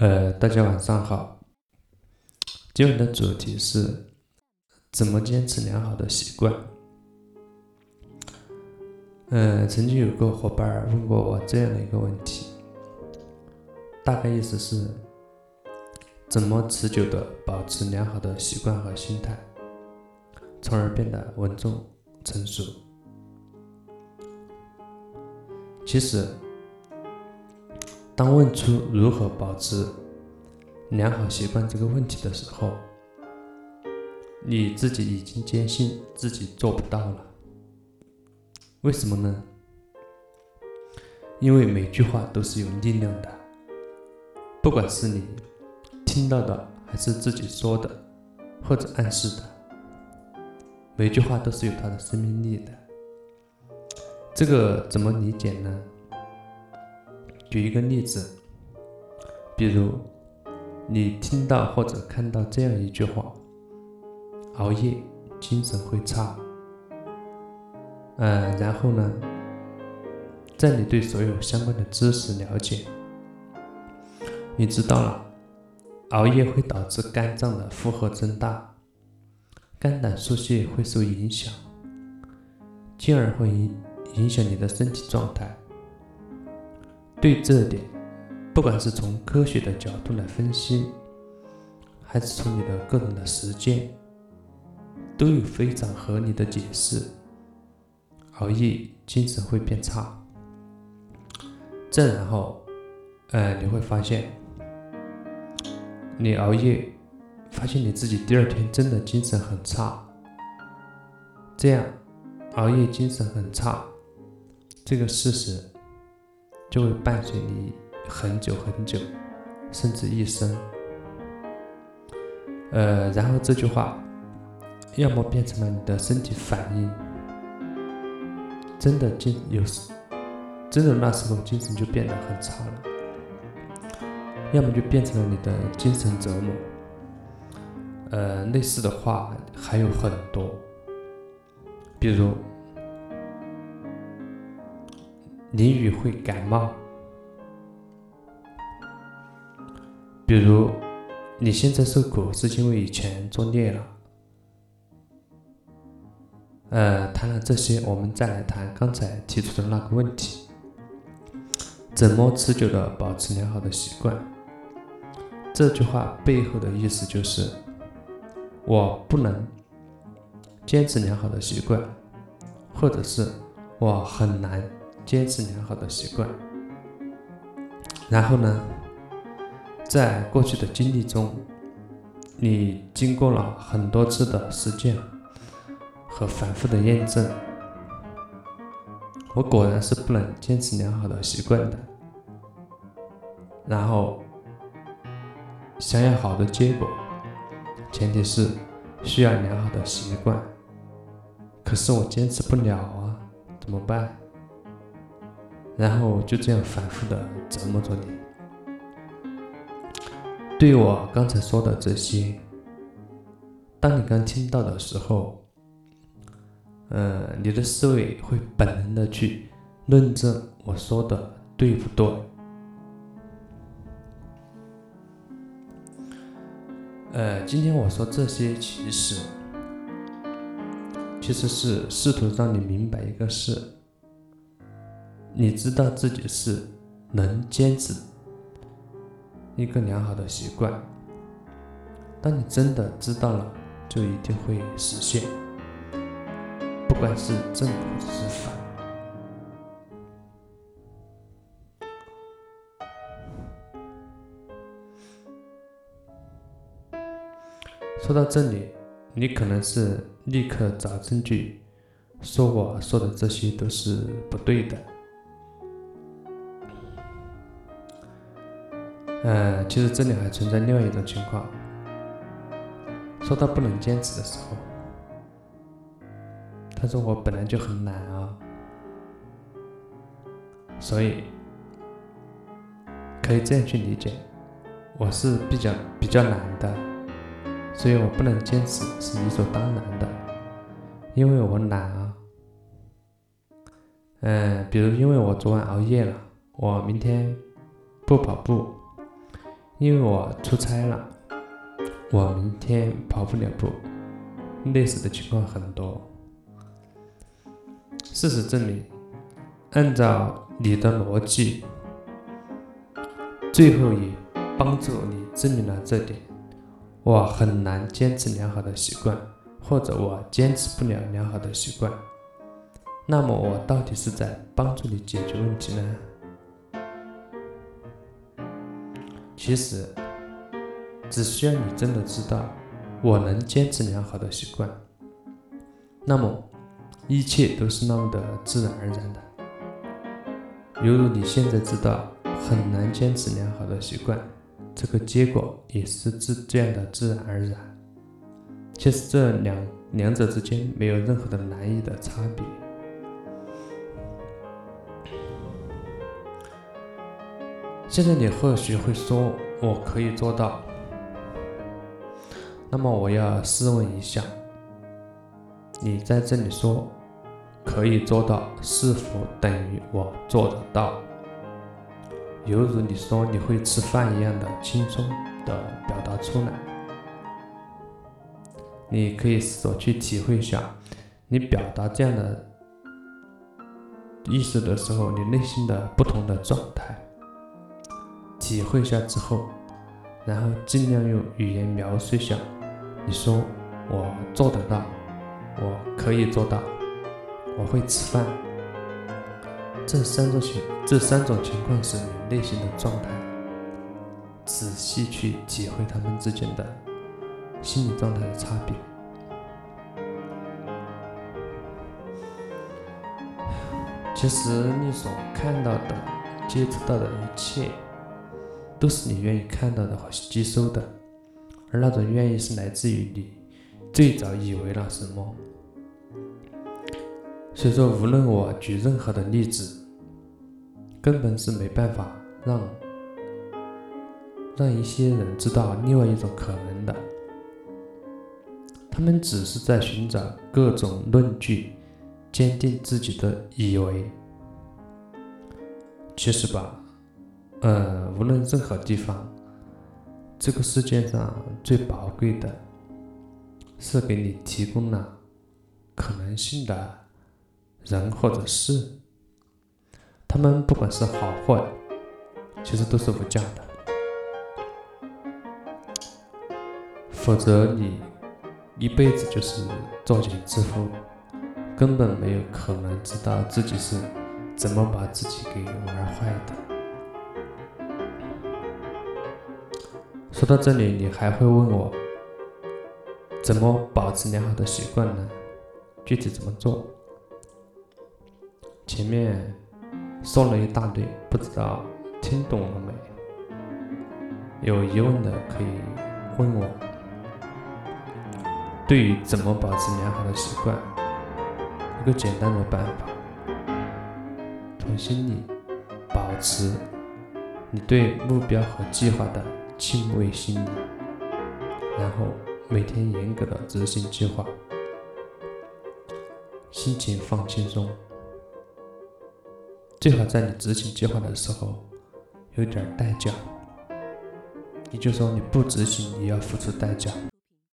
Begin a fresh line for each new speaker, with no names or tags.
呃，大家晚上好。今晚的主题是怎么坚持良好的习惯。嗯，曾经有个伙伴问过我这样的一个问题，大概意思是：怎么持久的保持良好的习惯和心态，从而变得稳重成熟？其实。当问出如何保持良好习惯这个问题的时候，你自己已经坚信自己做不到了。为什么呢？因为每句话都是有力量的，不管是你听到的，还是自己说的，或者暗示的，每句话都是有它的生命力的。这个怎么理解呢？举一个例子，比如你听到或者看到这样一句话：“熬夜精神会差。”嗯，然后呢，在你对所有相关的知识了解，你知道了熬夜会导致肝脏的负荷增大，肝胆疏泄会受影响，进而会影影响你的身体状态。对这点，不管是从科学的角度来分析，还是从你的个人的实践，都有非常合理的解释。熬夜精神会变差，再然后，呃，你会发现，你熬夜，发现你自己第二天真的精神很差。这样，熬夜精神很差，这个事实。就会伴随你很久很久，甚至一生。呃，然后这句话，要么变成了你的身体反应，真的精有时，真的那时候精神就变得很差了；要么就变成了你的精神折磨。呃，类似的话还有很多，比如。淋雨会感冒，比如你现在受苦是因为以前作孽了。呃，谈了这些，我们再来谈刚才提出的那个问题：怎么持久的保持良好的习惯？这句话背后的意思就是，我不能坚持良好的习惯，或者是我很难。坚持良好的习惯，然后呢，在过去的经历中，你经过了很多次的实践和反复的验证，我果然是不能坚持良好的习惯的。然后，想要好的结果，前提是需要良好的习惯。可是我坚持不了啊，怎么办？然后就这样反复的折磨着你。对我刚才说的这些，当你刚听到的时候，呃，你的思维会本能的去论证我说的对不对？呃，今天我说这些，其实其实是试图让你明白一个事。你知道自己是能坚持一个良好的习惯。当你真的知道了，就一定会实现，不管是正或是反。说到这里，你可能是立刻找证据，说我说的这些都是不对的。呃，其实这里还存在另外一种情况。说到不能坚持的时候，他说我本来就很懒啊，所以可以这样去理解，我是比较比较懒的，所以我不能坚持是理所当然的，因为我懒啊。嗯，比如因为我昨晚熬夜了，我明天不跑步。因为我出差了，我明天跑不了步。类似的情况很多。事实证明，按照你的逻辑，最后也帮助你证明了这点。我很难坚持良好的习惯，或者我坚持不了良好的习惯。那么我到底是在帮助你解决问题呢？其实，只需要你真的知道，我能坚持良好的习惯，那么一切都是那么的自然而然的。犹如你现在知道很难坚持良好的习惯，这个结果也是自这样的自然而然。其实这两两者之间没有任何的难易的差别。现在你或许会说：“我可以做到。”那么我要试问一下，你在这里说“可以做到”，是否等于我做得到？犹如你说你会吃饭一样的轻松的表达出来。你可以试着去体会一下，你表达这样的意思的时候，你内心的不同的状态。体会下之后，然后尽量用语言描述一下。你说我做得到，我可以做到，我会吃饭。这三种情这三种情况是你内心的状态。仔细去体会他们之间的心理状态的差别。其实你所看到的、接触到的一切。都是你愿意看到的和吸收的，而那种愿意是来自于你最早以为了什么。所以说，无论我举任何的例子，根本是没办法让让一些人知道另外一种可能的。他们只是在寻找各种论据，坚定自己的以为。其实吧。呃，无论任何地方，这个世界上最宝贵的，是给你提供了可能性的人或者事。他们不管是好坏，其实都是无价的。否则，你一辈子就是作茧自缚，根本没有可能知道自己是怎么把自己给玩坏的。说到这里，你还会问我怎么保持良好的习惯呢？具体怎么做？前面说了一大堆，不知道听懂了没？有疑问的可以问我。对于怎么保持良好的习惯，一个简单的办法，从心里保持你对目标和计划的。敬畏心理，然后每天严格的执行计划，心情放轻松。最好在你执行计划的时候有点代价，也就是说你不执行你要付出代价。